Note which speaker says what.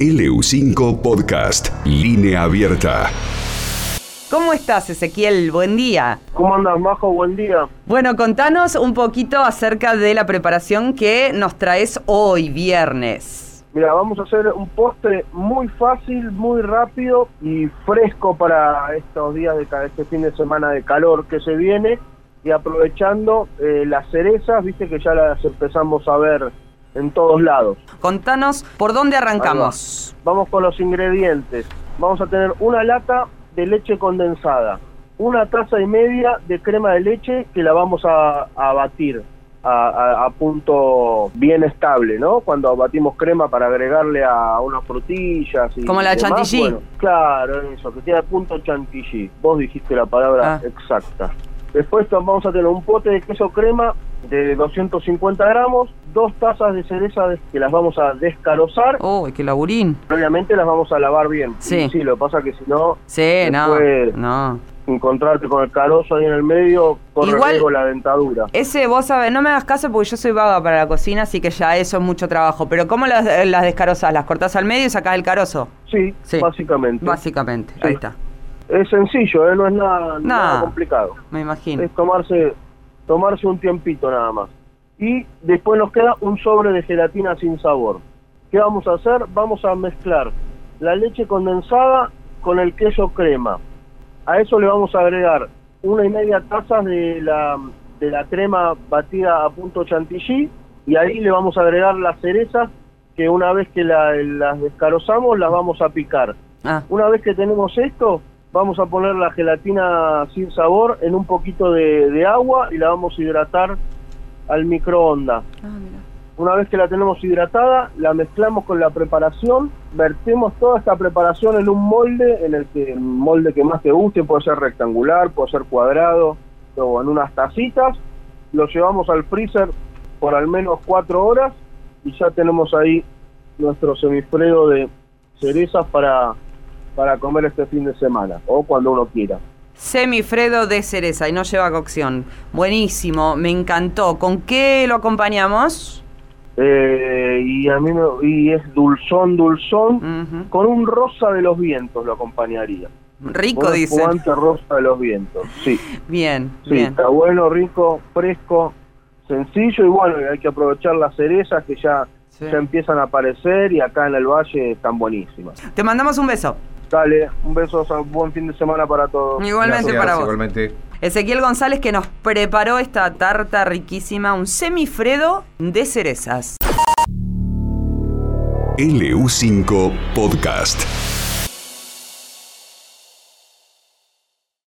Speaker 1: LU5 Podcast, línea abierta.
Speaker 2: ¿Cómo estás, Ezequiel? Buen día.
Speaker 3: ¿Cómo andas, Majo? Buen día.
Speaker 2: Bueno, contanos un poquito acerca de la preparación que nos traes hoy, viernes.
Speaker 3: Mira, vamos a hacer un postre muy fácil, muy rápido y fresco para estos días de este fin de semana de calor que se viene y aprovechando eh, las cerezas, viste que ya las empezamos a ver en todos lados.
Speaker 2: Contanos por dónde arrancamos.
Speaker 3: Vamos con los ingredientes. Vamos a tener una lata de leche condensada, una taza y media de crema de leche que la vamos a, a batir a, a- a punto bien estable, ¿no? Cuando batimos crema para agregarle a unas frutillas y
Speaker 2: Como la
Speaker 3: demás,
Speaker 2: chantilly.
Speaker 3: bueno, claro, eso, que tiene punto chantilly. Vos dijiste la palabra
Speaker 2: Ah.
Speaker 3: exacta. Después vamos a tener un pote de queso crema de 250 gramos, dos tazas de cereza que las vamos a descarozar.
Speaker 2: Uy, qué laburín.
Speaker 3: Obviamente las vamos a lavar bien.
Speaker 2: Sí.
Speaker 3: Sí, lo que pasa es que si no,
Speaker 2: Sí, no, no.
Speaker 3: encontrarte con el carozo ahí en el medio, corre
Speaker 2: Igual-
Speaker 3: la dentadura.
Speaker 2: Ese, vos sabés, no me hagas caso porque yo soy vaga para la cocina, así que ya eso es mucho trabajo. Pero ¿cómo las, eh, las descarozas? ¿Las cortás al medio y sacás el carozo?
Speaker 3: Sí,
Speaker 2: Sí.
Speaker 3: básicamente.
Speaker 2: Básicamente,
Speaker 3: Sí.
Speaker 2: ahí está.
Speaker 3: Es sencillo, ¿eh? no es nada, nada complicado.
Speaker 2: Me imagino.
Speaker 3: Es tomarse, tomarse un tiempito nada más. Y después nos queda un sobre de gelatina sin sabor. ¿Qué vamos a hacer? Vamos a mezclar la leche condensada con el queso crema. A eso le vamos a agregar una y media taza de la, de la crema batida a punto chantilly y ahí le vamos a agregar las cerezas que una vez que la- las descarozamos las vamos a picar.
Speaker 2: Ah,
Speaker 3: Una vez que tenemos esto, vamos a poner la gelatina sin sabor en un poquito de, de agua y la vamos a hidratar al microondas.
Speaker 2: ah.
Speaker 3: Una vez que la tenemos hidratada, la mezclamos con la preparación, vertemos toda esta preparación en un molde, en el que el molde que más te guste, puede ser rectangular, puede ser cuadrado, o en unas tacitas, lo llevamos al freezer por al menos cuatro horas y ya tenemos ahí nuestro semifredo de cerezas para, para comer este fin de semana, o cuando uno quiera.
Speaker 2: Semifredo de cereza y no lleva cocción. Buenísimo, me encantó. ¿Con qué lo acompañamos?
Speaker 3: Eh, y a mí me, y es dulzón, dulzón, con un rosa de los vientos lo acompañaría.
Speaker 2: Rico,
Speaker 3: Un
Speaker 2: dice.
Speaker 3: espumante rosa de los vientos, sí.
Speaker 2: Bien,
Speaker 3: Sí,
Speaker 2: bien.
Speaker 3: está bueno, rico, fresco, sencillo y bueno, hay que aprovechar las cerezas que ya,
Speaker 2: Sí.
Speaker 3: ya empiezan a aparecer y acá en el valle están buenísimas.
Speaker 2: Te mandamos un beso.
Speaker 3: Dale, un beso, buen fin de semana para todos.
Speaker 2: Igualmente
Speaker 4: Gracias,
Speaker 2: para vos.
Speaker 4: Igualmente.
Speaker 2: Ezequiel González que nos preparó esta tarta riquísima, un semifredo de cerezas.
Speaker 1: LU5 Podcast.